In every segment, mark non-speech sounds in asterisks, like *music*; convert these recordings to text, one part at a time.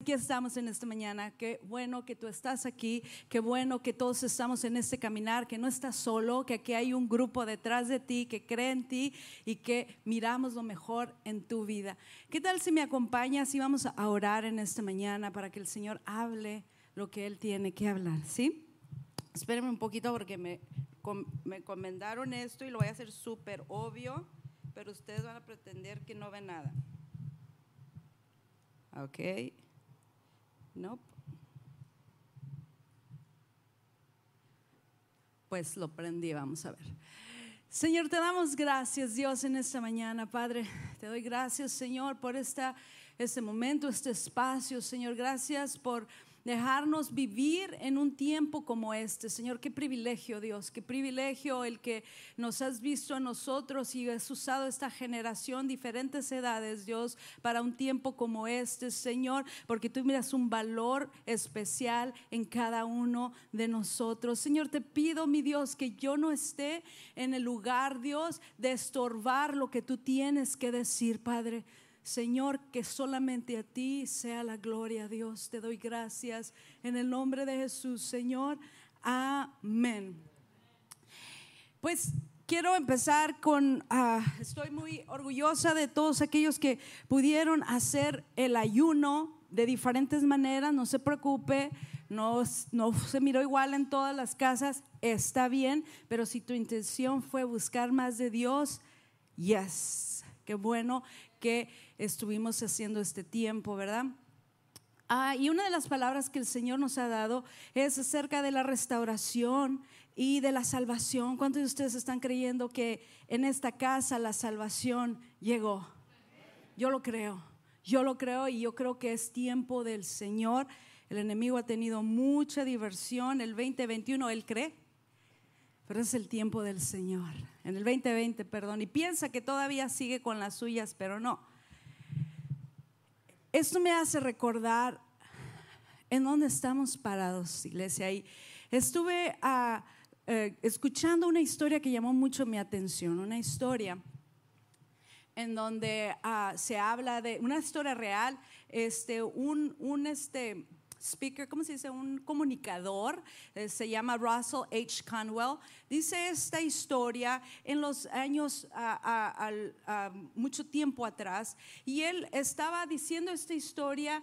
Aquí estamos en esta mañana. Qué bueno que tú estás aquí. Qué bueno que todos estamos en este caminar, que no estás solo, que aquí hay un grupo detrás de ti que cree en ti y que miramos lo mejor en tu vida. ¿Qué tal si me acompañas y vamos a orar en esta mañana para que el Señor hable lo que Él tiene que hablar? ¿Sí? Espérenme un poquito porque me, me comendaron esto y lo voy a hacer súper obvio, pero ustedes van a pretender que no ven nada. Ok. No. Pues lo prendí, vamos a ver. Señor, te damos gracias, Dios, en esta mañana, Padre. Te doy gracias, Señor, por esta, este momento, este espacio, Señor. Gracias por dejarnos vivir en un tiempo como este. Señor, qué privilegio, Dios, qué privilegio el que nos has visto a nosotros y has usado esta generación, diferentes edades, Dios, para un tiempo como este, Señor, porque tú miras un valor especial en cada uno de nosotros. Señor, te pido, mi Dios, que yo no esté en el lugar, Dios, de estorbar lo que tú tienes que decir, Padre. Señor, que solamente a ti sea la gloria, Dios. Te doy gracias en el nombre de Jesús, Señor. Amén. Pues quiero empezar con, ah, estoy muy orgullosa de todos aquellos que pudieron hacer el ayuno de diferentes maneras, no se preocupe, no, no se miró igual en todas las casas, está bien, pero si tu intención fue buscar más de Dios, yes, qué bueno que estuvimos haciendo este tiempo, ¿verdad? Ah, y una de las palabras que el Señor nos ha dado es acerca de la restauración y de la salvación. ¿Cuántos de ustedes están creyendo que en esta casa la salvación llegó? Yo lo creo, yo lo creo y yo creo que es tiempo del Señor. El enemigo ha tenido mucha diversión. El 2021, él cree, pero es el tiempo del Señor. En el 2020, perdón, y piensa que todavía sigue con las suyas, pero no. Esto me hace recordar en dónde estamos parados, iglesia. Y estuve ah, eh, escuchando una historia que llamó mucho mi atención, una historia en donde ah, se habla de una historia real, este, un, un este, speaker, ¿cómo se dice? Un comunicador, eh, se llama Russell H. Conwell. Dice esta historia en los años, mucho tiempo atrás, y él estaba diciendo esta historia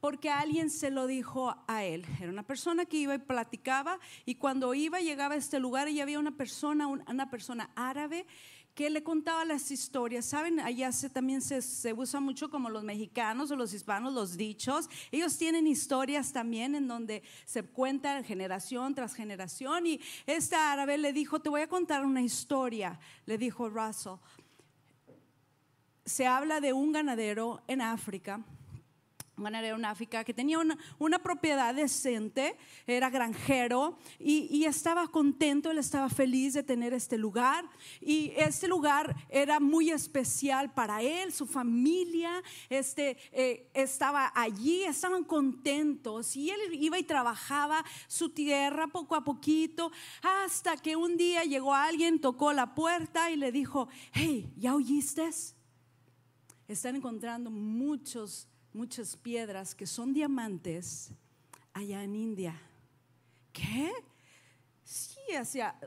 porque alguien se lo dijo a él. Era una persona que iba y platicaba y cuando iba llegaba a este lugar y había una persona, una persona árabe que le contaba las historias. Saben, allá se, también se, se, usa mucho como los mexicanos o los hispanos, los dichos. Ellos tienen historias también en donde se cuentan generación tras generación. Y esta árabe le dijo, te voy a contar una historia, le dijo Russell. Se habla de un ganadero en África ganadero en África que tenía una, propiedad decente, era granjero y, estaba contento, él estaba feliz de tener este lugar y este lugar era muy especial para él, su familia este, eh, estaba allí, estaban contentos y él iba y trabajaba su tierra poco a poquito hasta que un día llegó alguien, tocó la puerta y le dijo, hey, ¿ya oíste? Están encontrando muchos muchas piedras que son diamantes allá en India. ¿Qué? Sí,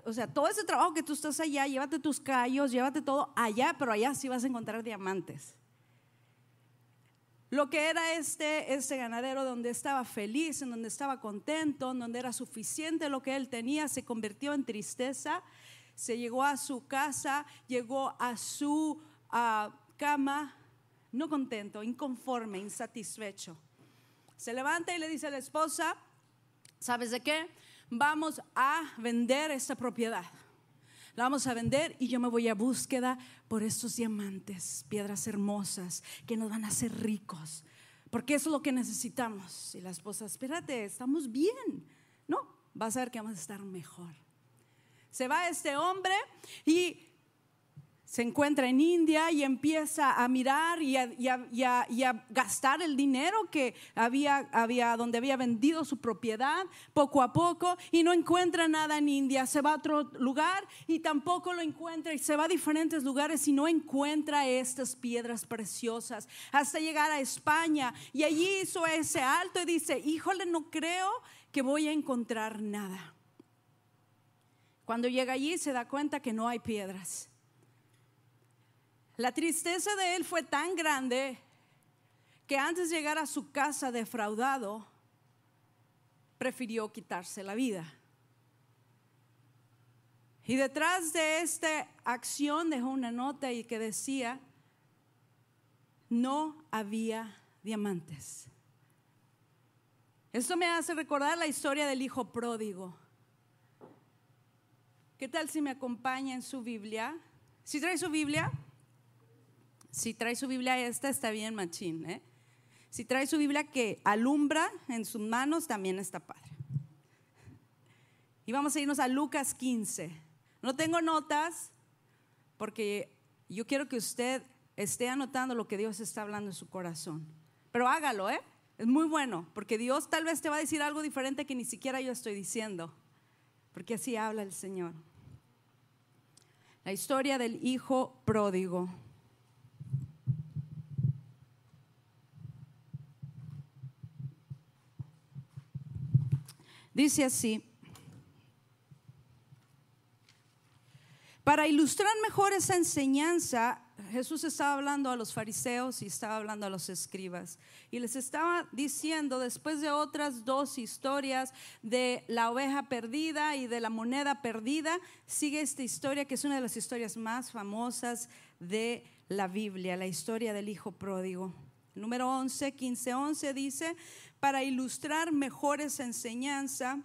o sea, todo ese trabajo que tú estás allá, llévate tus callos, llévate todo allá, pero allá sí vas a encontrar diamantes. Lo que era este, este ganadero donde estaba feliz, en donde estaba contento, en donde era suficiente lo que él tenía, se convirtió en tristeza, se llegó a su casa, llegó a su ah, cama no contento, inconforme, insatisfecho. Se levanta y le dice a la esposa, ¿sabes de qué? Vamos a vender esta propiedad. La vamos a vender y yo me voy a búsqueda por estos diamantes, piedras hermosas que nos van a hacer ricos. Porque eso es lo que necesitamos. Y la esposa, espérate, estamos bien. No, vas a ver que vamos a estar mejor. Se va este hombre y se encuentra en India y empieza a mirar y a, gastar el dinero que había, había, donde había vendido su propiedad poco a poco y no encuentra nada en India. Se va a otro lugar y tampoco lo encuentra y se va a diferentes lugares y no encuentra estas piedras preciosas hasta llegar a España y allí hizo ese alto y dice, híjole, no creo que voy a encontrar nada. Cuando llega allí se da cuenta que no hay piedras la tristeza de él fue tan grande que antes de llegar a su casa defraudado, prefirió quitarse la vida. Y detrás de esta acción dejó una nota y que decía, no había diamantes. Esto me hace recordar la historia del hijo pródigo. ¿Qué tal si me acompaña en su Biblia? ¿Si trae su Biblia? Si trae su Biblia esta, está bien machín. ¿eh? Si trae su Biblia que alumbra en sus manos, también está padre. Y vamos a irnos a Lucas 15. No tengo notas porque yo quiero que usted esté anotando lo que Dios está hablando en su corazón. Pero hágalo, ¿eh? Es muy bueno, porque Dios tal vez te va a decir algo diferente que ni siquiera yo estoy diciendo, porque así habla el Señor. La historia del hijo pródigo. Dice así, para ilustrar mejor esa enseñanza, Jesús estaba hablando a los fariseos y estaba hablando a los escribas. Y les estaba diciendo, después de otras dos historias de la oveja perdida y de la moneda perdida, sigue esta historia que es una de las historias más famosas de la Biblia, la historia del Hijo Pródigo. Número 11, 15, 11 dice, para ilustrar mejor esa enseñanza,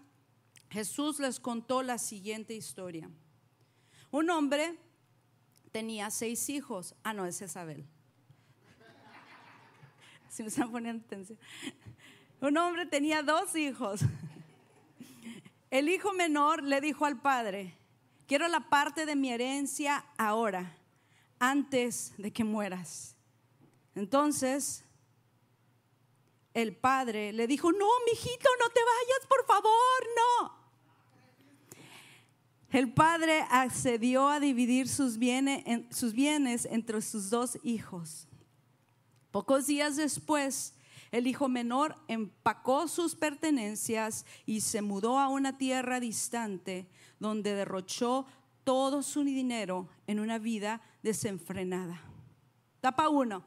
Jesús les contó la siguiente historia. Un hombre tenía seis hijos. Ah, no, es Isabel. *laughs* Si me están poniendo atención. Un hombre tenía dos hijos. El hijo menor le dijo al padre, quiero la parte de mi herencia ahora, antes de que mueras. Entonces el padre le dijo, no, mijito, no te vayas, por favor, no. El padre accedió a dividir sus bienes, entre sus dos hijos. Pocos días después, el hijo menor empacó sus pertenencias y se mudó a una tierra distante donde derrochó todo su dinero en una vida desenfrenada. Tapa uno,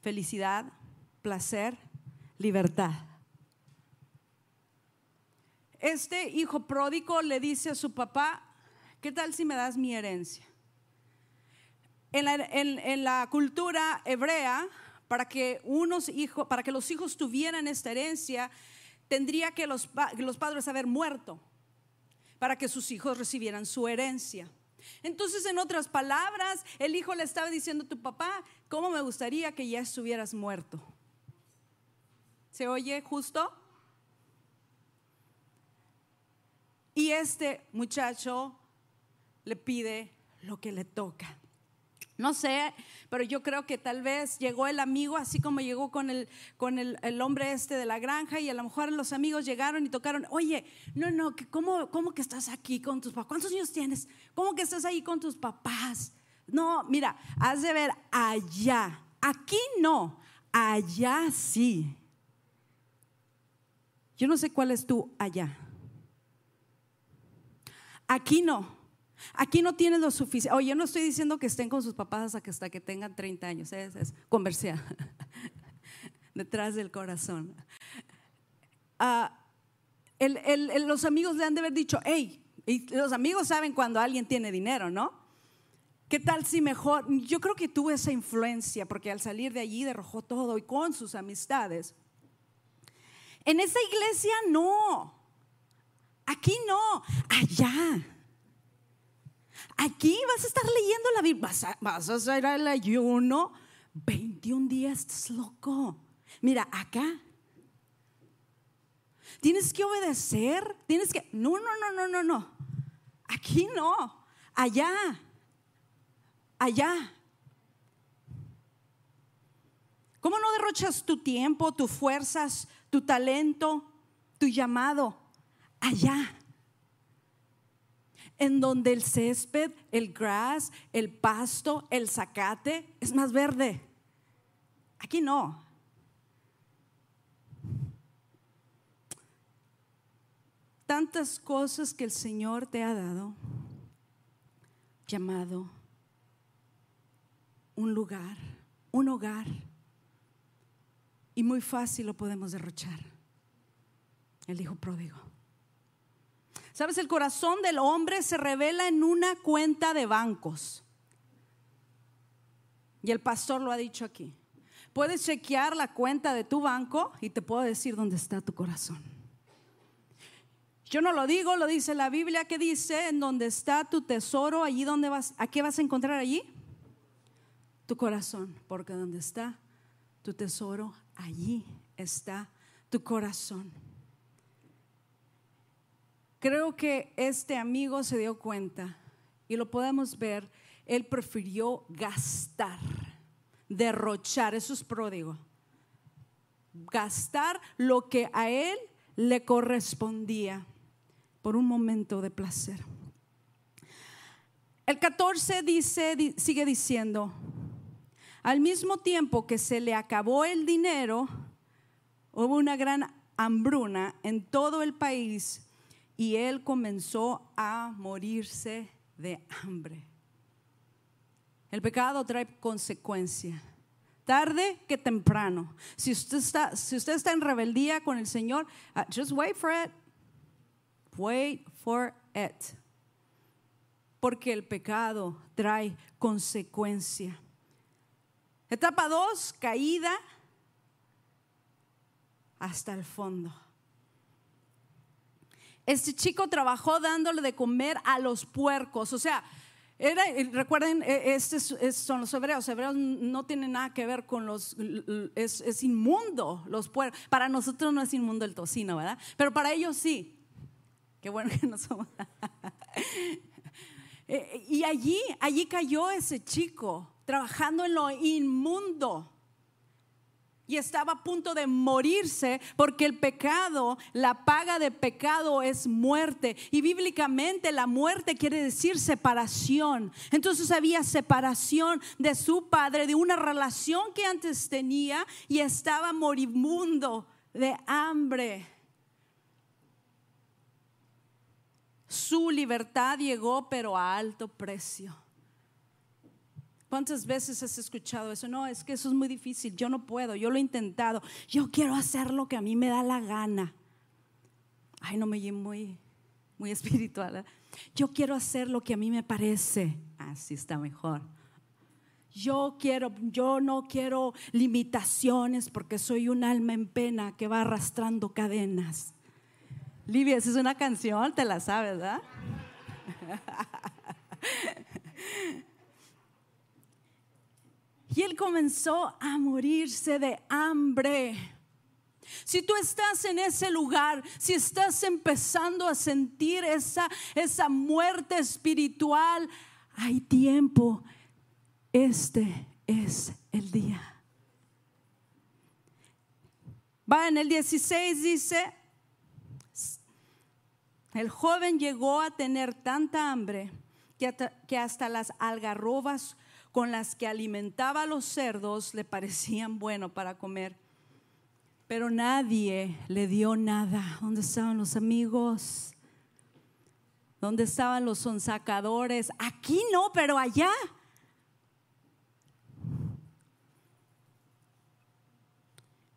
felicidad, placer, libertad. Este hijo pródigo le dice a su papá, ¿qué tal si me das mi herencia? En la, cultura hebrea, para que, unos para que los hijos tuvieran esta herencia, tendría que los, los padres haber muerto para que sus hijos recibieran su herencia. Entonces, en otras palabras, el hijo le estaba diciendo a tu papá, ¿cómo me gustaría que ya estuvieras muerto? ¿Se oye justo? Y este muchacho le pide lo que le toca. No sé, pero yo creo que tal vez llegó el amigo así como llegó con el, con el, hombre este de la granja y a lo mejor los amigos llegaron y tocaron, oye, no, no, ¿cómo, ¿cómo que estás aquí con tus papás? ¿Cuántos años tienes? ¿Cómo que estás ahí con tus papás? No, mira, has de ver allá, aquí no, allá sí. Yo no sé cuál es tú allá. Aquí no. Aquí no tienen lo suficiente. Oye, yo no estoy diciendo que estén con sus papás hasta que, tengan 30 años. Es, es. *laughs* Detrás del corazón. Ah, los amigos le han de haber dicho, hey, y los amigos saben cuando alguien tiene dinero, ¿no? ¿Qué tal si mejor? Yo creo que tuvo esa influencia porque al salir de allí derrojó todo y con sus amistades en esa iglesia no. Aquí no. Allá. Aquí vas a estar leyendo la Biblia. Vas a, hacer el ayuno. 21 días, estás loco. Mira, acá. Tienes que obedecer. Tienes que. No, no, no, no, no, no. Aquí no. Allá. allá. ¿Cómo no derrochas tu tiempo, tus fuerzas, tu talento, tu llamado allá? En donde el césped, el grass, el pasto, el zacate es más verde. Aquí no. Tantas cosas que el Señor te ha dado, llamado un lugar, un hogar y muy fácil lo podemos derrochar. El hijo pródigo. Sabes, el corazón del hombre se revela en una cuenta de bancos. Y el pastor lo ha dicho aquí. Puedes chequear la cuenta de tu banco y te puedo decir dónde está tu corazón. Yo no lo digo, lo dice la Biblia que dice, en donde está tu tesoro, allí donde vas, ¿a qué vas a encontrar allí? Tu corazón, porque donde está tu tesoro, allí está tu corazón. Creo que este amigo se dio cuenta y lo podemos ver, él prefirió gastar, derrochar, eso es pródigo, gastar lo que a él le correspondía por un momento de placer. El 14 dice, sigue diciendo, al mismo tiempo que se le acabó el dinero, hubo una gran hambruna en todo el país y él comenzó a morirse de hambre. El pecado trae consecuencia. Tarde que temprano. Si usted está, si usted está en rebeldía con el Señor, uh, just wait for it. Wait for it. Porque el pecado trae consecuencia. Etapa 2, caída hasta el fondo. Este chico trabajó dándole de comer a los puercos, o sea, era, recuerden, e, estos son los hebreos. Hebreos no tienen nada que ver con los. Es, es, inmundo los puercos. Para nosotros no es inmundo el tocino, ¿verdad? Pero para ellos sí. Qué bueno que no somos. *laughs* Eh, y allí, allí cayó ese chico trabajando en lo inmundo. Y estaba a punto de morirse porque el pecado, la paga de pecado es muerte. Y bíblicamente la muerte quiere decir separación. Entonces había separación de su padre, de una relación que antes tenía y estaba moribundo de hambre. Su libertad llegó pero a alto precio. ¿Cuántas veces has escuchado eso? No, es que eso es muy difícil, yo no puedo, yo lo he intentado, yo quiero hacer lo que a mí me da la gana. Ay, no me muy, muy *laughs* espiritual. ¿eh? Yo quiero hacer lo que a mí me parece. Así está mejor. Yo quiero, yo no quiero limitaciones porque soy un alma en pena que va arrastrando cadenas. Livia, esa es una canción, te la sabes, ¿verdad? *laughs* Y él comenzó a morirse de hambre. Si tú estás en ese lugar, si estás empezando a sentir esa, esa muerte espiritual, hay tiempo. Este es el día. Va en el 16 dice, el joven llegó a tener tanta hambre que hasta, las algarrobas con las que alimentaba a los cerdos le parecían bueno para comer. Pero nadie le dio nada. ¿Dónde estaban los amigos? ¿Dónde estaban los sonsacadores? Aquí no, pero allá.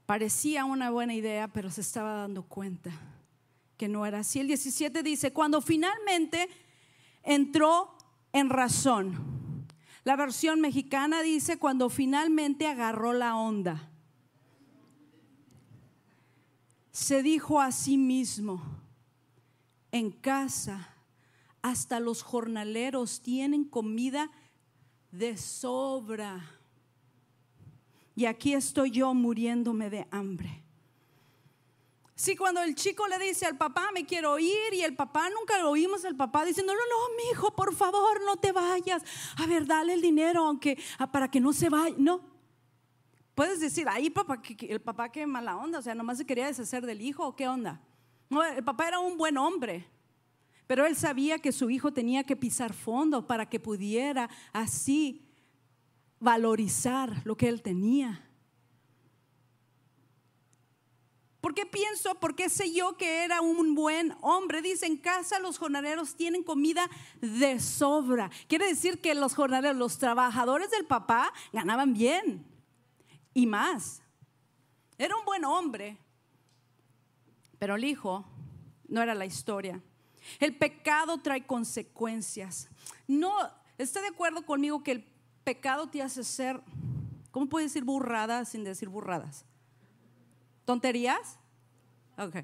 Parecía una buena idea, pero se estaba dando cuenta que no era así. El 17 dice, cuando finalmente entró en razón. La versión mexicana dice, cuando finalmente agarró la onda. Se dijo a sí mismo, en casa hasta los jornaleros tienen comida de sobra. Y aquí estoy yo muriéndome de hambre. Si cuando el chico le dice al papá, me quiero ir, y el papá nunca lo oímos, el papá diciendo, no, no, mi hijo, por favor, no te vayas. A ver, dale el dinero, aunque ah, para que no se vaya. No. Puedes decir, ahí papá, el papá qué mala onda, o sea, nomás se quería deshacer del hijo, ¿o qué onda? El papá era un buen hombre, pero él sabía que su hijo tenía que pisar fondo para que pudiera así valorizar lo que él tenía. ¿Por qué pienso? ¿Por qué sé yo que era un buen hombre? Dice, en casa los jornaleros tienen comida de sobra. Quiere decir que los jornaleros, los trabajadores del papá ganaban bien y más. Era un buen hombre, pero el hijo no era la historia. El pecado trae consecuencias. No, ¿está de acuerdo conmigo que el pecado te hace ser, ¿cómo puedes decir burradas sin decir burradas? ¿Tonterías? Ok.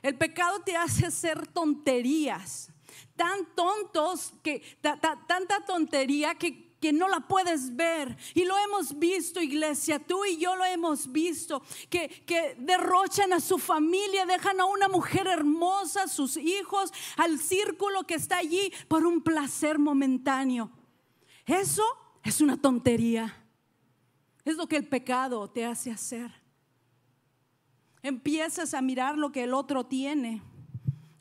El pecado te hace hacer tonterías, tan tontos que, tanta tontería que, que no la puedes ver. Y lo hemos visto, iglesia, tú y yo lo hemos visto, que, que derrochan a su familia, dejan a una mujer hermosa, sus hijos, al círculo que está allí por un placer momentáneo. Eso es una tontería. Es lo que el pecado te hace hacer empiezas a mirar lo que el otro tiene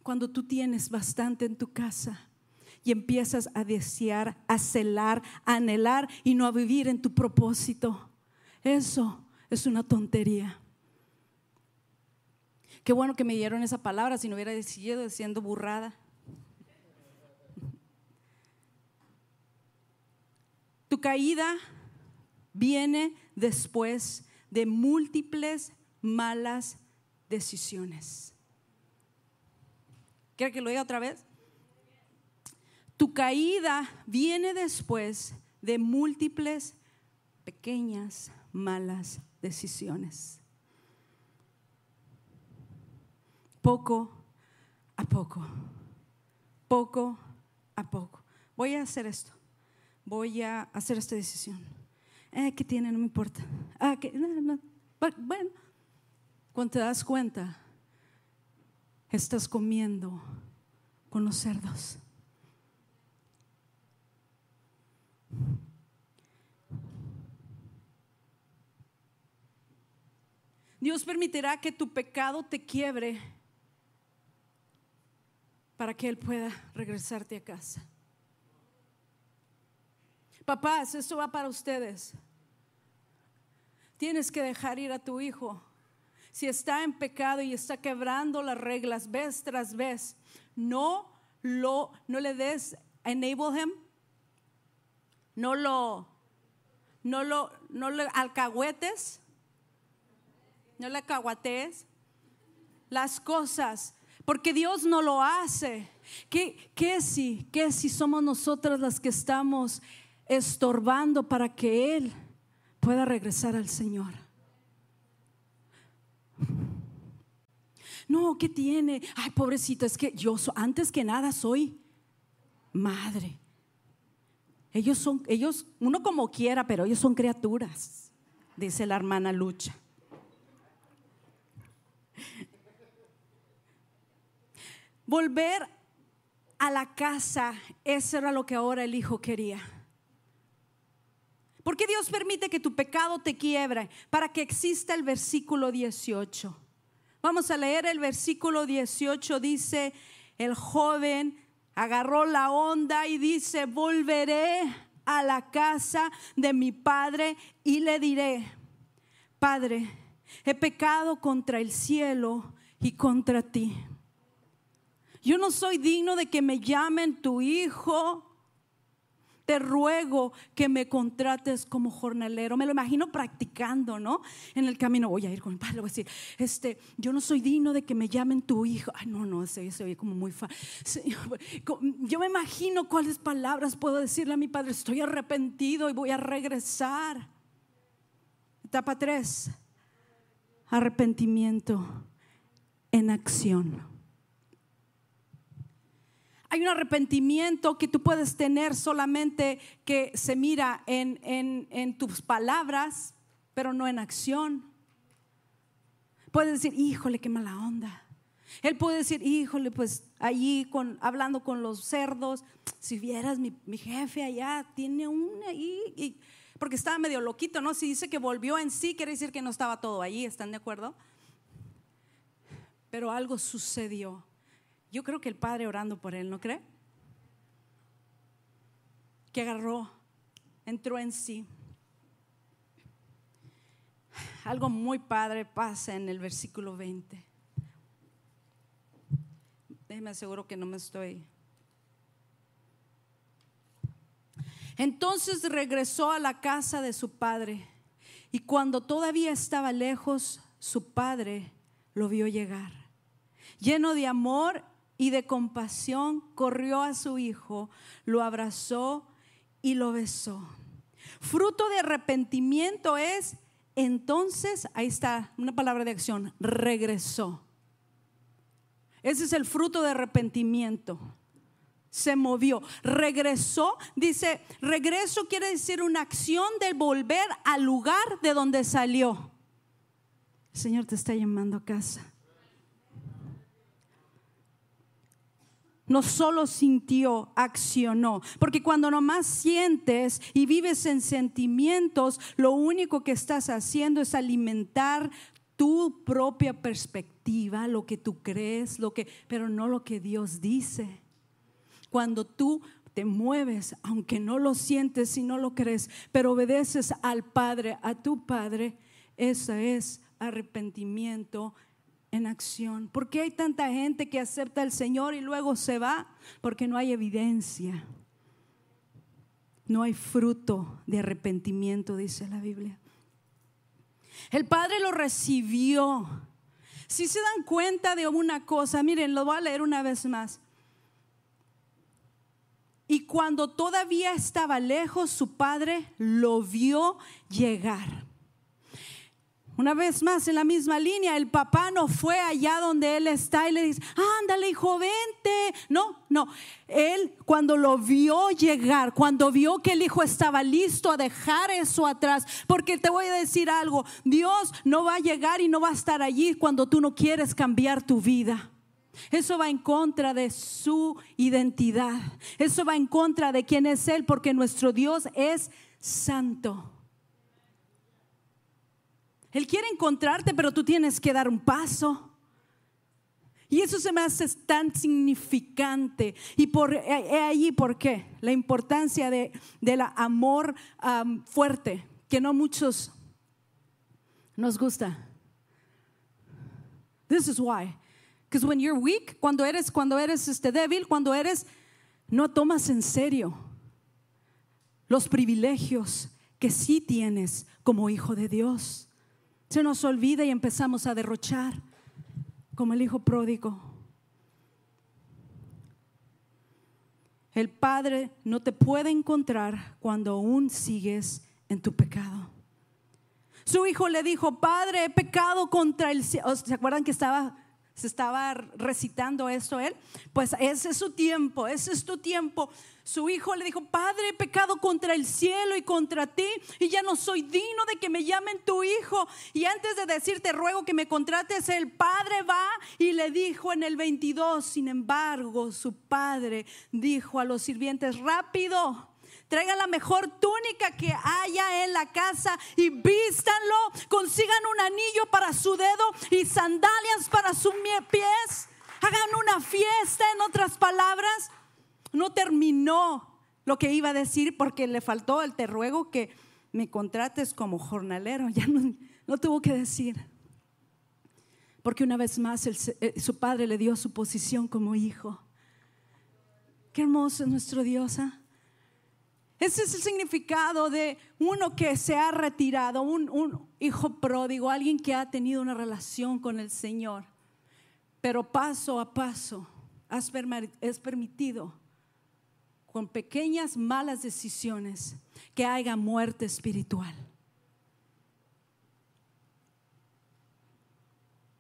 cuando tú tienes bastante en tu casa y empiezas a desear, a celar, a anhelar y no a vivir en tu propósito. Eso es una tontería. Qué bueno que me dieron esa palabra si no hubiera decidido siendo burrada. Tu caída viene después de múltiples malas decisiones. ¿Quiere que lo diga otra vez? Tu caída viene después de múltiples pequeñas malas decisiones. Poco a poco, poco a poco. Voy a hacer esto, voy a hacer esta decisión. Eh, ¿Qué tiene? No me importa. Ah, Bueno, cuando te das cuenta, estás comiendo con los cerdos. Dios permitirá que tu pecado te quiebre para que Él pueda regresarte a casa. Papás, esto va para ustedes. Tienes que dejar ir a tu hijo si está en pecado y está quebrando las reglas vez tras vez, no lo no le des enable him. No lo no lo no le alcahuetes. No le caguatees las cosas, porque Dios no lo hace. ¿Qué, qué si, qué si somos nosotras las que estamos estorbando para que Él pueda regresar al Señor? No, ¿qué tiene? Ay, pobrecito, es que yo antes que nada soy madre. Ellos son, ellos, uno como quiera, pero ellos son criaturas, dice la hermana Lucha. Volver a la casa, eso era lo que ahora el hijo quería. Porque Dios permite que tu pecado te quiebre para que exista el versículo 18. Vamos a leer el versículo 18. Dice, el joven agarró la onda y dice, volveré a la casa de mi padre y le diré, Padre, he pecado contra el cielo y contra ti. Yo no soy digno de que me llamen tu hijo te ruego que me contrates como jornalero. Me lo imagino practicando, ¿no? En el camino voy a ir con mi padre, voy a decir, este, yo no soy digno de que me llamen tu hijo. Ay, no, no, se, se oye como muy fácil. *laughs* Yo me imagino cuáles palabras puedo decirle a mi padre, estoy arrepentido y voy a regresar. Etapa 3, arrepentimiento en acción. Hay un arrepentimiento que tú puedes tener solamente que se mira en, tus palabras, pero no en acción. puede decir, híjole, qué mala onda. Él puede decir, híjole, pues allí hablando con los cerdos, si vieras mi, jefe allá, tiene una ahí, porque estaba medio loquito, ¿no? Si dice que volvió en sí, quiere decir que no estaba todo allí, ¿están de acuerdo? Pero algo sucedió. Yo creo que el padre orando por él, ¿no cree? Que agarró, entró en sí. Algo muy padre pasa en el versículo 20. Déjeme aseguro que no me estoy. Entonces regresó a la casa de su padre y cuando todavía estaba lejos, su padre lo vio llegar. Lleno de amor y de compasión, corrió a su hijo, lo abrazó y lo besó. Fruto de arrepentimiento es, entonces, ahí está una palabra de acción, regresó. Ese es el fruto de arrepentimiento. Se movió, regresó, dice, regreso quiere decir una acción de volver al lugar de donde salió. El Señor te está llamando a casa. No solo sintió, accionó. Porque cuando nomás sientes y vives en sentimientos, lo único que estás haciendo es alimentar tu propia perspectiva, lo que tú crees, lo que, pero no lo que Dios dice. Cuando tú te mueves, aunque no lo sientes y no lo crees, pero obedeces al Padre, a tu Padre, eso es arrepentimiento en acción. ¿Por qué hay tanta gente que acepta al Señor y luego se va? Porque no hay evidencia. No hay fruto de arrepentimiento, dice la Biblia. El Padre lo recibió. Si se dan cuenta de una cosa, miren, lo voy a leer una vez más. Y cuando todavía estaba lejos, su padre lo vio llegar. Una vez más, en la misma línea, el papá no fue allá donde él está y le dice, ándale hijo, vente. No, no. Él cuando lo vio llegar, cuando vio que el hijo estaba listo a dejar eso atrás, porque te voy a decir algo, Dios no va a llegar y no va a estar allí cuando tú no quieres cambiar tu vida. Eso va en contra de su identidad. Eso va en contra de quién es Él, porque nuestro Dios es santo. Él quiere encontrarte, pero tú tienes que dar un paso. Y eso se me hace tan significante. Y por he allí por qué. La importancia de, del amor fuerte, que no muchos nos gusta. This is why. Because when you're weak, cuando eres, cuando eres este, débil, cuando eres, no tomas en serio los privilegios que sí tienes como hijo de Dios se nos olvida y empezamos a derrochar como el hijo pródigo. El Padre no te puede encontrar cuando aún sigues en tu pecado. Su hijo le dijo, Padre, he pecado contra el cielo. ¿Se acuerdan que estaba se estaba recitando esto él, pues ese es su tiempo, ese es tu tiempo. Su hijo le dijo, Padre, he pecado contra el cielo y contra ti y ya no soy digno de que me llamen tu hijo. Y antes de decirte, ruego que me contrates, el padre va y le dijo en el 22, sin embargo, su padre dijo a los sirvientes, rápido traigan la mejor túnica que haya en la casa y vístanlo, consigan un anillo para su dedo y sandalias para sus pies. Hagan una fiesta, en otras palabras. No terminó lo que iba a decir porque le faltó el te ruego que me contrates como jornalero. *laughs* Ya no, tuvo que decir. Porque una vez más eh, su padre le dio su posición como hijo. Qué hermoso es nuestro Dios. ¿ah? Ese es el significado de uno que se ha retirado, un, hijo pródigo, alguien que ha tenido una relación con el Señor. Pero paso a paso es permitido con pequeñas malas decisiones que haya muerte espiritual.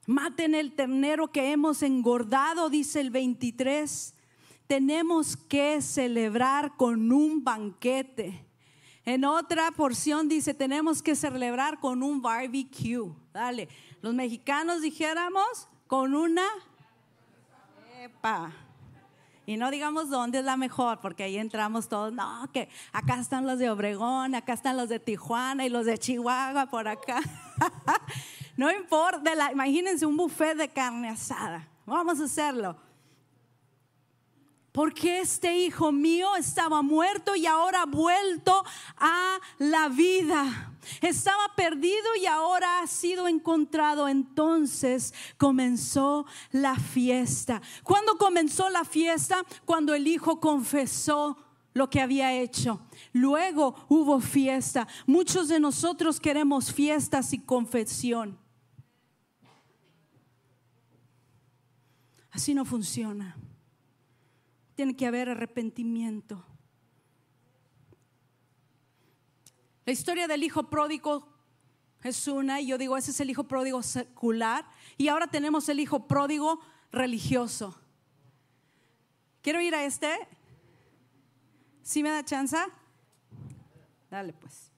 Maten el ternero que hemos engordado, dice el 23 tenemos que celebrar con un banquete. En otra porción dice, tenemos que celebrar con un barbecue. Dale, los mexicanos dijéramos con una... Epa. Y no digamos dónde es la mejor, porque ahí entramos todos, no, que acá están los de Obregón, acá están los de Tijuana y los de Chihuahua por acá. *laughs* no importa, imagínense un buffet de carne asada. Vamos a hacerlo. Porque este hijo mío estaba muerto y ahora ha vuelto a la vida. Estaba perdido y ahora ha sido encontrado. Entonces comenzó la fiesta. ¿Cuándo comenzó la fiesta? Cuando el hijo confesó lo que había hecho. Luego hubo fiesta. Muchos de nosotros queremos fiestas y confesión. Así no funciona. Tiene que haber arrepentimiento. La historia del hijo pródigo es una, y yo digo, ese es el hijo pródigo secular, y ahora tenemos el hijo pródigo religioso. ¿Quiero ir a este? ¿Sí me da chance? Dale pues.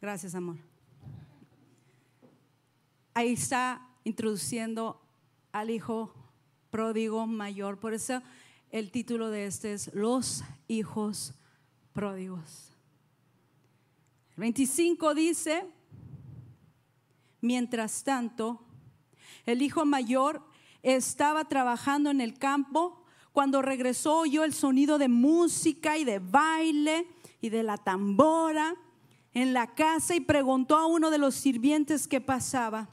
Gracias, amor. Ahí está introduciendo al hijo pródigo mayor. Por eso el título de este es Los hijos pródigos. 25 dice, mientras tanto, el hijo mayor estaba trabajando en el campo. Cuando regresó oyó el sonido de música y de baile y de la tambora en la casa y preguntó a uno de los sirvientes que pasaba.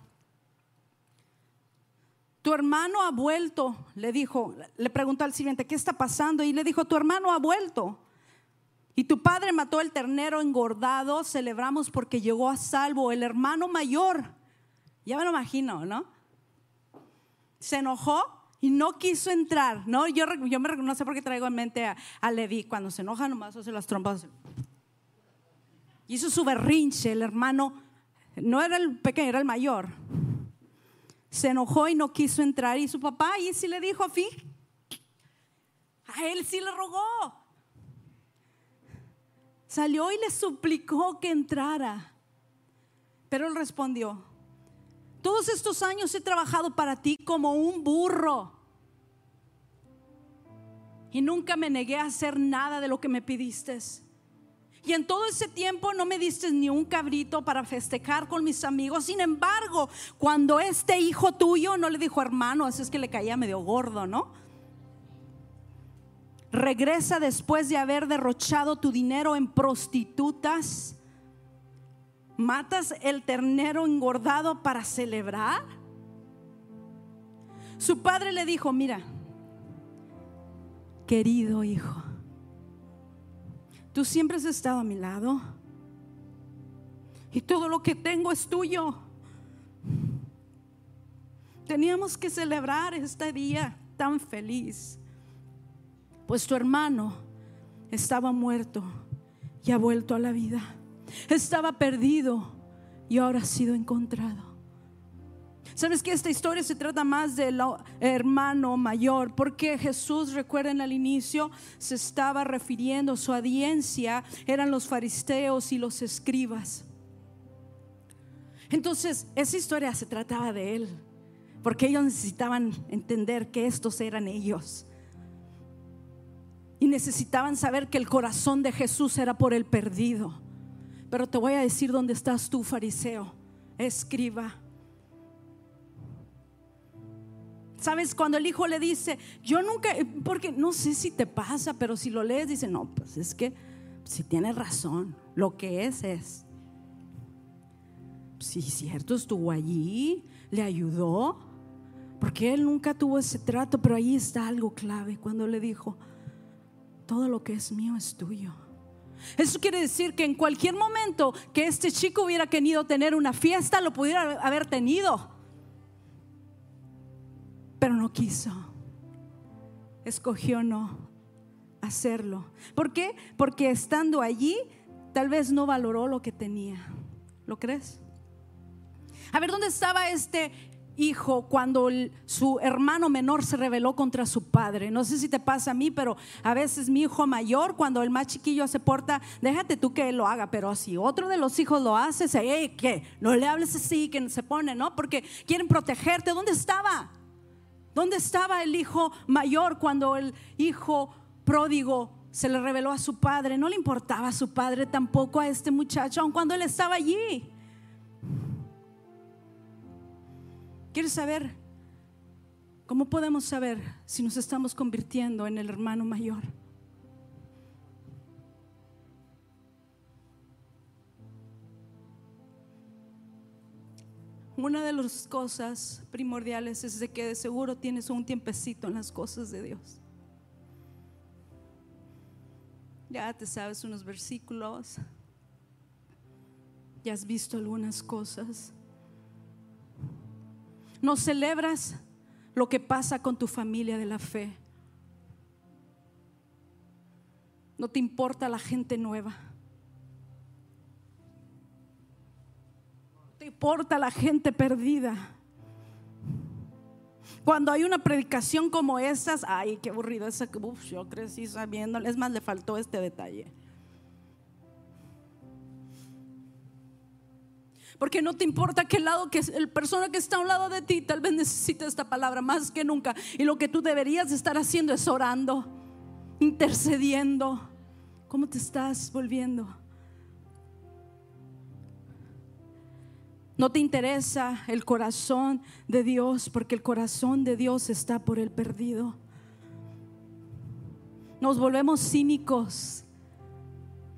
Tu hermano ha vuelto, le dijo, le preguntó al sirviente, ¿qué está pasando? Y le dijo, tu hermano ha vuelto. Y tu padre mató el ternero engordado, celebramos porque llegó a salvo el hermano mayor. Ya me lo imagino, ¿no? Se enojó y no quiso entrar, ¿no? Yo, yo me, no sé por qué traigo en mente a, a Levi, cuando se enoja nomás hace las trompas. Hizo su berrinche, el hermano, no era el pequeño, era el mayor se enojó y no quiso entrar. Y su papá y sí le dijo, fi, a él sí le rogó. Salió y le suplicó que entrara. Pero él respondió, todos estos años he trabajado para ti como un burro. Y nunca me negué a hacer nada de lo que me pidiste. Y en todo ese tiempo no me diste ni un cabrito para festejar con mis amigos. Sin embargo, cuando este hijo tuyo no le dijo hermano, eso es que le caía medio gordo, ¿no? Regresa después de haber derrochado tu dinero en prostitutas. ¿Matas el ternero engordado para celebrar? Su padre le dijo, mira, querido hijo Tú siempre has estado a mi lado. Y todo lo que tengo es tuyo. Teníamos que celebrar este día tan feliz. Pues tu hermano estaba muerto y ha vuelto a la vida. Estaba perdido y ahora ha sido encontrado. Sabes que esta historia se trata más del hermano mayor, porque Jesús, recuerden al inicio, se estaba refiriendo, su audiencia eran los fariseos y los escribas. Entonces, esa historia se trataba de él, porque ellos necesitaban entender que estos eran ellos. Y necesitaban saber que el corazón de Jesús era por el perdido. Pero te voy a decir dónde estás tú, fariseo, escriba ¿Sabes? Cuando el hijo le dice, yo nunca, porque no sé si te pasa, pero si lo lees, dice, no, pues es que si tiene razón, lo que es es. Sí, cierto, estuvo allí, le ayudó, porque él nunca tuvo ese trato, pero ahí está algo clave cuando le dijo, todo lo que es mío es tuyo. Eso quiere decir que en cualquier momento que este chico hubiera querido tener una fiesta, lo pudiera haber tenido pero no quiso. Escogió no hacerlo. ¿Por qué? Porque estando allí, tal vez no valoró lo que tenía. ¿Lo crees? A ver, ¿dónde estaba este hijo cuando su hermano menor se rebeló contra su padre. No sé si te pasa a mí, pero a veces mi hijo mayor, cuando el más chiquillo se porta, déjate tú que él lo haga, pero si otro de los hijos lo hace, se, ¿qué? No le hables así, que se pone, ¿no? Porque quieren protegerte. ¿Dónde estaba? ¿Dónde estaba el hijo mayor cuando el hijo pródigo se le reveló a su padre? No le importaba a su padre tampoco a este muchacho, aun cuando él estaba allí. ¿Quieres saber? ¿Cómo podemos saber si nos estamos convirtiendo en el hermano mayor? Una de las cosas primordiales es de que de seguro tienes un tiempecito en las cosas de Dios. Ya te sabes unos versículos, ya has visto algunas cosas. No celebras lo que pasa con tu familia de la fe. No te importa la gente nueva. Te importa la gente perdida. Cuando hay una predicación como estas, ay, qué aburrido, esa, uf, yo crecí sabiendo, es más, le faltó este detalle. Porque no te importa qué lado que el persona que está a un lado de ti tal vez necesita esta palabra más que nunca. Y lo que tú deberías estar haciendo es orando, intercediendo. ¿Cómo te estás volviendo? No te interesa el corazón de Dios porque el corazón de Dios está por el perdido. Nos volvemos cínicos.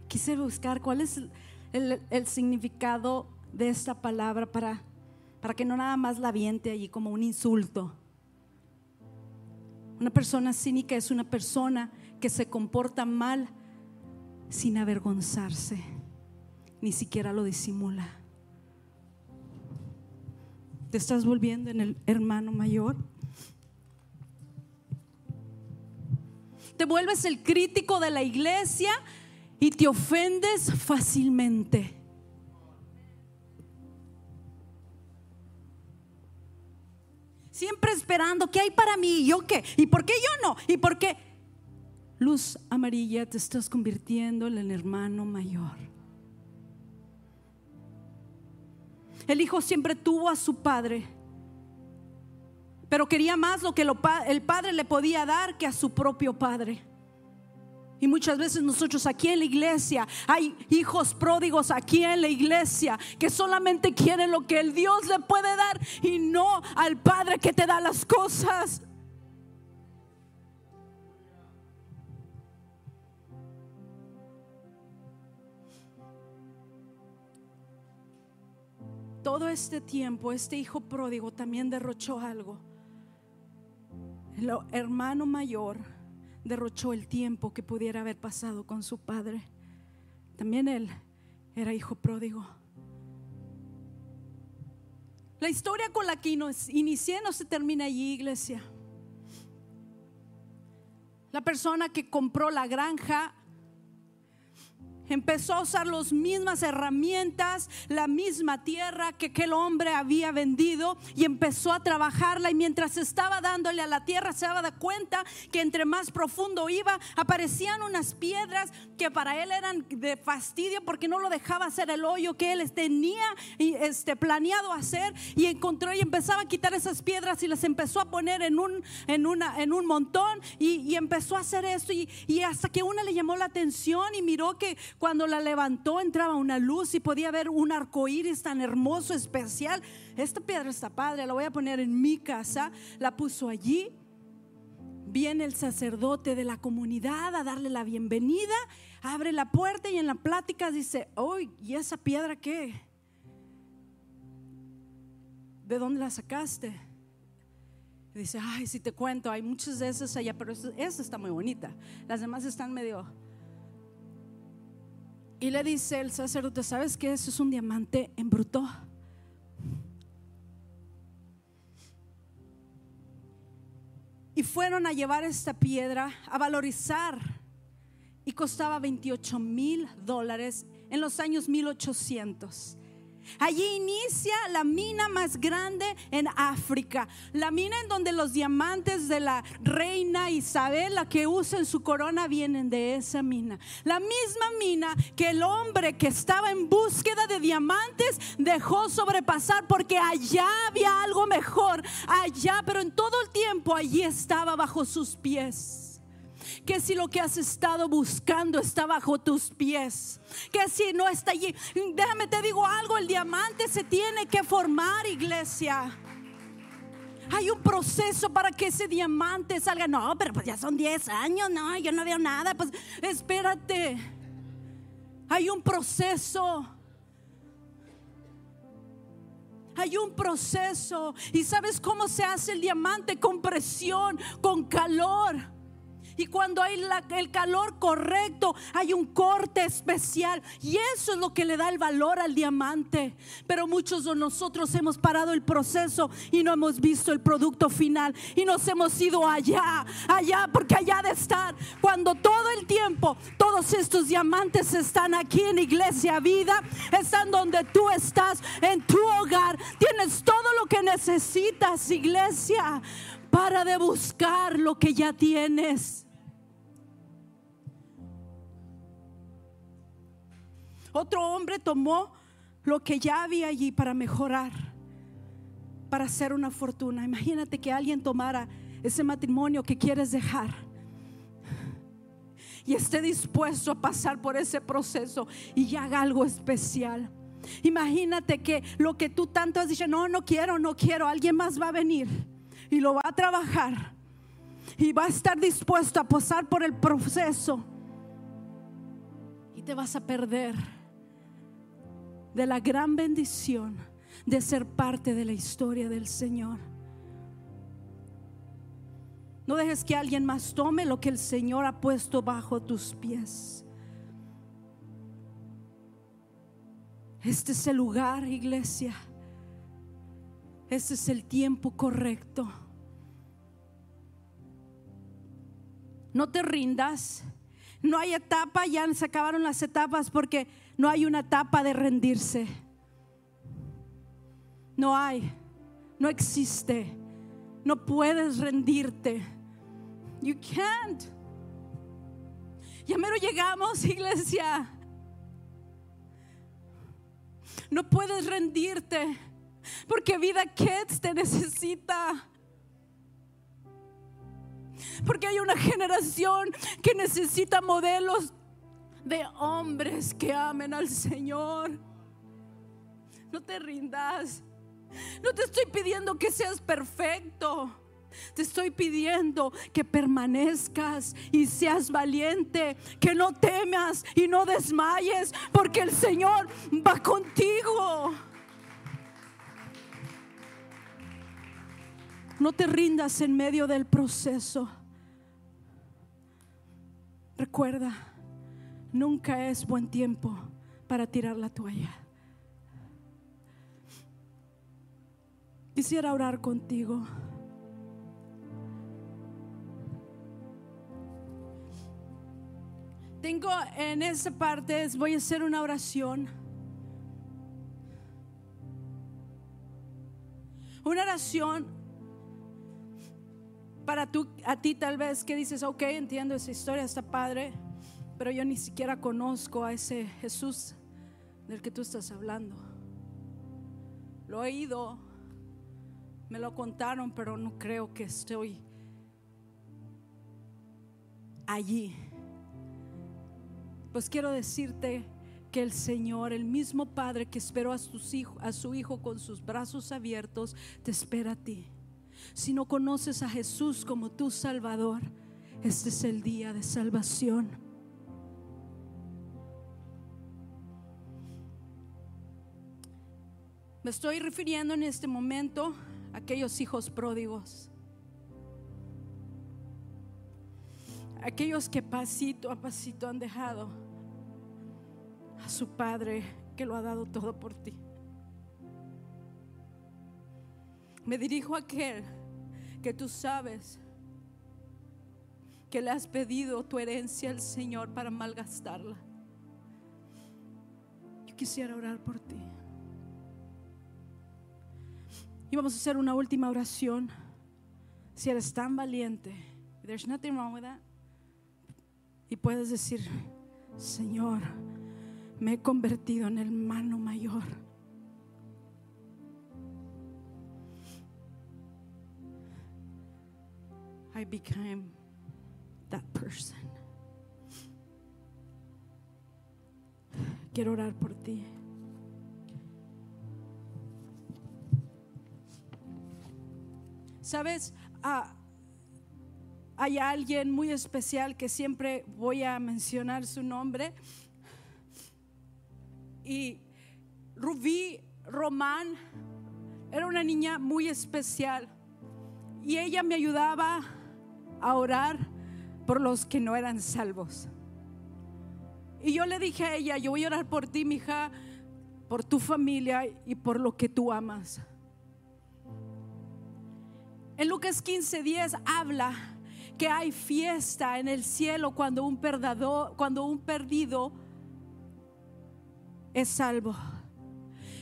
Quise buscar cuál es el, significado de esta palabra para, para que no nada más la viente allí como un insulto. Una persona cínica es una persona que se comporta mal sin avergonzarse, ni siquiera lo disimula. ¿Te estás volviendo en el hermano mayor? Te vuelves el crítico de la iglesia y te ofendes fácilmente. Siempre esperando, ¿qué hay para mí? ¿Y yo qué? ¿Y por qué yo no? ¿Y por qué? Luz amarilla, te estás convirtiendo en el hermano mayor. El hijo siempre tuvo a su padre, pero quería más lo que el padre le podía dar que a su propio padre. Y muchas veces nosotros aquí en la iglesia hay hijos pródigos aquí en la iglesia que solamente quieren lo que el Dios le puede dar y no al Padre que te da las cosas. Todo este tiempo, este hijo pródigo también derrochó algo. El hermano mayor derrochó el tiempo que pudiera haber pasado con su padre. También él era hijo pródigo. La historia con la que inicié no se termina allí, iglesia. La persona que compró la granja Empezó a usar las mismas herramientas, la misma tierra que aquel hombre había vendido y empezó a trabajarla. Y mientras estaba dándole a la tierra se daba cuenta que entre más profundo iba aparecían unas piedras que para él eran de fastidio porque no lo dejaba hacer el hoyo que él tenía este, planeado hacer. Y encontró y empezaba a quitar esas piedras y las empezó a poner en un, en una, en un montón y, empezó a hacer esto. Y, y hasta que una le llamó la atención y miró que cuando la levantó entraba una luz y podía ver un arco iris tan hermoso, especial. Esta piedra está padre, la voy a poner en mi casa. La puso allí. Viene el sacerdote de la comunidad a darle la bienvenida. Abre la puerta y en la plática dice: Uy, ¿y esa piedra qué? ¿De dónde la sacaste? dice, ay, si te cuento, hay muchas de esas allá, pero esa está muy bonita. Las demás están medio y le dice el sacerdote, ¿sabes qué? Eso es un diamante en bruto. Y fueron a llevar esta piedra a valorizar. Y costaba 28 mil dólares en los años 1800. Allí inicia la mina más grande en África, la mina en donde los diamantes de la reina Isabel, la que usa en su corona, vienen de esa mina. La misma mina que el hombre que estaba en búsqueda de diamantes dejó sobrepasar porque allá había algo mejor, allá, pero en todo el tiempo allí estaba bajo sus pies que si lo que has estado buscando está bajo tus pies, que si no está allí, déjame te digo algo, el diamante se tiene que formar, iglesia. Hay un proceso para que ese diamante salga. No, pero pues ya son 10 años, no, yo no veo nada. Pues espérate. Hay un proceso. Hay un proceso. ¿Y sabes cómo se hace el diamante? Con presión, con calor. Y cuando hay el calor correcto, hay un corte especial. Y eso es lo que le da el valor al diamante. Pero muchos de nosotros hemos parado el proceso y no hemos visto el producto final. Y nos hemos ido allá, allá, porque allá de estar. Cuando todo el tiempo, todos estos diamantes están aquí en Iglesia Vida, están donde tú estás, en tu hogar. Tienes todo lo que necesitas, iglesia. Para de buscar lo que ya tienes. Otro hombre tomó lo que ya había allí para mejorar, para hacer una fortuna. Imagínate que alguien tomara ese matrimonio que quieres dejar y esté dispuesto a pasar por ese proceso y haga algo especial. Imagínate que lo que tú tanto has dicho, no, no quiero, no quiero, alguien más va a venir y lo va a trabajar y va a estar dispuesto a pasar por el proceso y te vas a perder de la gran bendición de ser parte de la historia del Señor. No dejes que alguien más tome lo que el Señor ha puesto bajo tus pies. Este es el lugar, iglesia. Este es el tiempo correcto. No te rindas. No hay etapa, ya se acabaron las etapas porque no hay una etapa de rendirse. No hay, no existe. No puedes rendirte. You can't. Ya mero llegamos, *laughs* iglesia. No puedes rendirte porque vida Kids te necesita. Porque hay una generación que necesita modelos de hombres que amen al Señor. No te rindas. No te estoy pidiendo que seas perfecto. Te estoy pidiendo que permanezcas y seas valiente, que no temas y no desmayes, porque el Señor va contigo. No te rindas en medio del proceso. Recuerda Nunca es buen tiempo para tirar la toalla. Quisiera orar contigo. Tengo en esa parte, voy a hacer una oración. Una oración para tú, a ti tal vez que dices, ok, entiendo esa historia, está padre pero yo ni siquiera conozco a ese Jesús del que tú estás hablando. Lo he oído, me lo contaron, pero no creo que estoy allí. Pues quiero decirte que el Señor, el mismo Padre que esperó a, sus a su Hijo con sus brazos abiertos, te espera a ti. Si no conoces a Jesús como tu Salvador, este es el día de salvación. Me estoy refiriendo en este momento a aquellos hijos pródigos. Aquellos que pasito a pasito han dejado a su padre que lo ha dado todo por ti. Me dirijo a aquel que tú sabes que le has pedido tu herencia al Señor para malgastarla. Yo quisiera orar por ti. Y vamos a hacer una última oración. Si eres tan valiente, there's nothing wrong with that. Y puedes decir, Señor, me he convertido en el hermano mayor. I became that person. Quiero orar por ti. Sabes, Ah, hay alguien muy especial que siempre voy a mencionar su nombre. Y Rubí Román era una niña muy especial. Y ella me ayudaba a orar por los que no eran salvos. Y yo le dije a ella, yo voy a orar por ti, mija, por tu familia y por lo que tú amas. En Lucas 15:10 habla que hay fiesta en el cielo cuando un, perdador, cuando un perdido es salvo.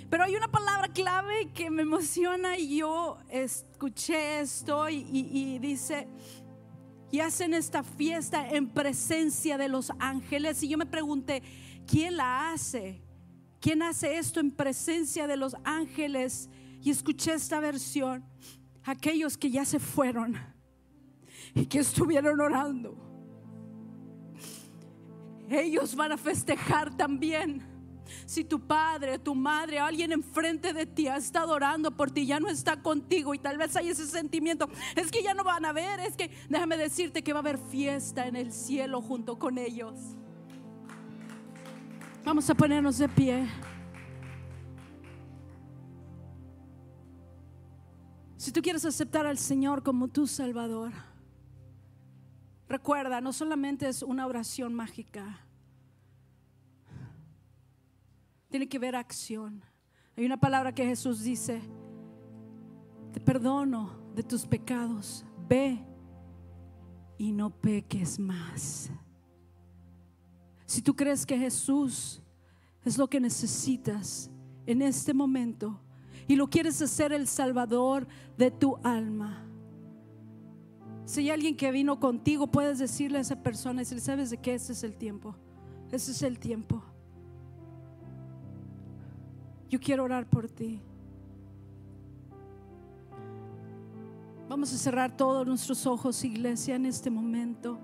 Pero hay una palabra clave que me emociona y yo escuché esto y, y dice, y hacen esta fiesta en presencia de los ángeles. Y yo me pregunté, ¿quién la hace? ¿Quién hace esto en presencia de los ángeles? Y escuché esta versión aquellos que ya se fueron y que estuvieron orando. Ellos van a festejar también. Si tu padre, tu madre, alguien enfrente de ti ha estado orando por ti, ya no está contigo y tal vez hay ese sentimiento, es que ya no van a ver, es que déjame decirte que va a haber fiesta en el cielo junto con ellos. Vamos a ponernos de pie. Si tú quieres aceptar al Señor como tu Salvador, recuerda, no solamente es una oración mágica, tiene que ver acción. Hay una palabra que Jesús dice, te perdono de tus pecados, ve y no peques más. Si tú crees que Jesús es lo que necesitas en este momento, y lo quieres hacer el salvador de tu alma. Si hay alguien que vino contigo, puedes decirle a esa persona, si sabes de qué, ese es el tiempo. Ese es el tiempo. Yo quiero orar por ti. Vamos a cerrar todos nuestros ojos, iglesia, en este momento.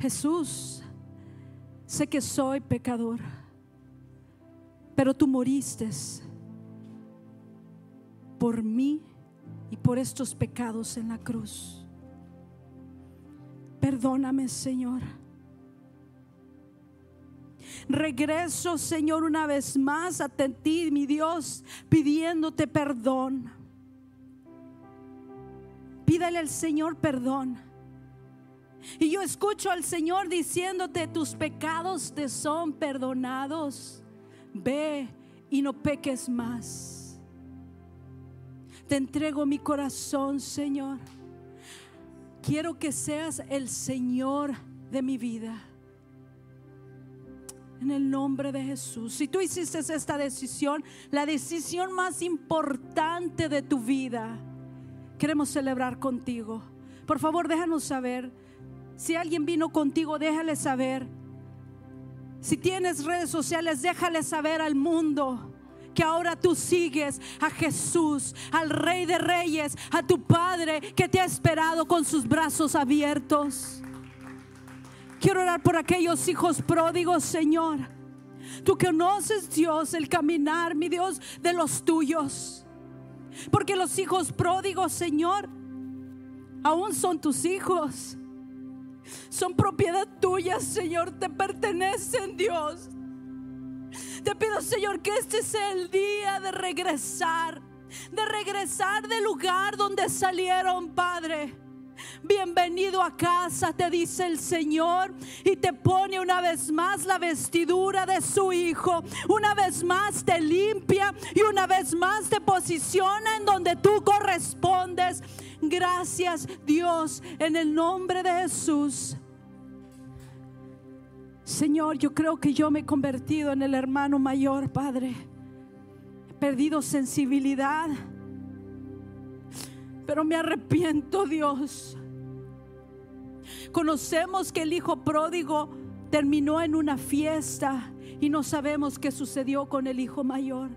Jesús, sé que soy pecador pero tú moriste por mí y por estos pecados en la cruz. Perdóname, Señor. Regreso, Señor, una vez más a ti, mi Dios, pidiéndote perdón. Pídale al Señor perdón. Y yo escucho al Señor diciéndote, tus pecados te son perdonados ve y no peques más. Te entrego mi corazón, Señor. Quiero que seas el Señor de mi vida. En el nombre de Jesús. Si tú hiciste esta decisión, la decisión más importante de tu vida, queremos celebrar contigo. Por favor, déjanos saber. Si alguien vino contigo, déjale saber si tienes redes sociales, déjale saber al mundo que ahora tú sigues a Jesús, al Rey de Reyes, a tu Padre que te ha esperado con sus brazos abiertos. Quiero orar por aquellos hijos pródigos, Señor. Tú conoces, Dios, el caminar, mi Dios, de los tuyos. Porque los hijos pródigos, Señor, aún son tus hijos son propiedad tuya, Señor, te pertenecen, Dios. Te pido, Señor, que este sea el día de regresar, de regresar del lugar donde salieron, Padre. Bienvenido a casa, te dice el Señor, y te pone una vez más la vestidura de su Hijo. Una vez más te limpia y una vez más te posiciona en donde tú correspondes. Gracias Dios en el nombre de Jesús. Señor, yo creo que yo me he convertido en el hermano mayor, Padre. He perdido sensibilidad. Pero me arrepiento, Dios. Conocemos que el hijo pródigo terminó en una fiesta y no sabemos qué sucedió con el hijo mayor.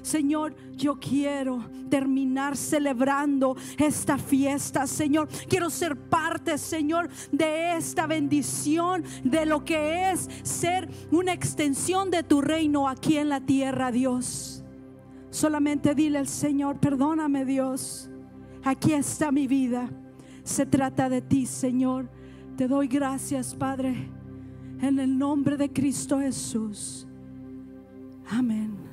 Señor, yo quiero terminar celebrando esta fiesta, Señor. Quiero ser parte, Señor, de esta bendición, de lo que es ser una extensión de tu reino aquí en la tierra, Dios. Solamente dile al Señor, perdóname, Dios. Aquí está mi vida. Se trata de ti, Señor. Te doy gracias, Padre, en el nombre de Cristo Jesús. Amén.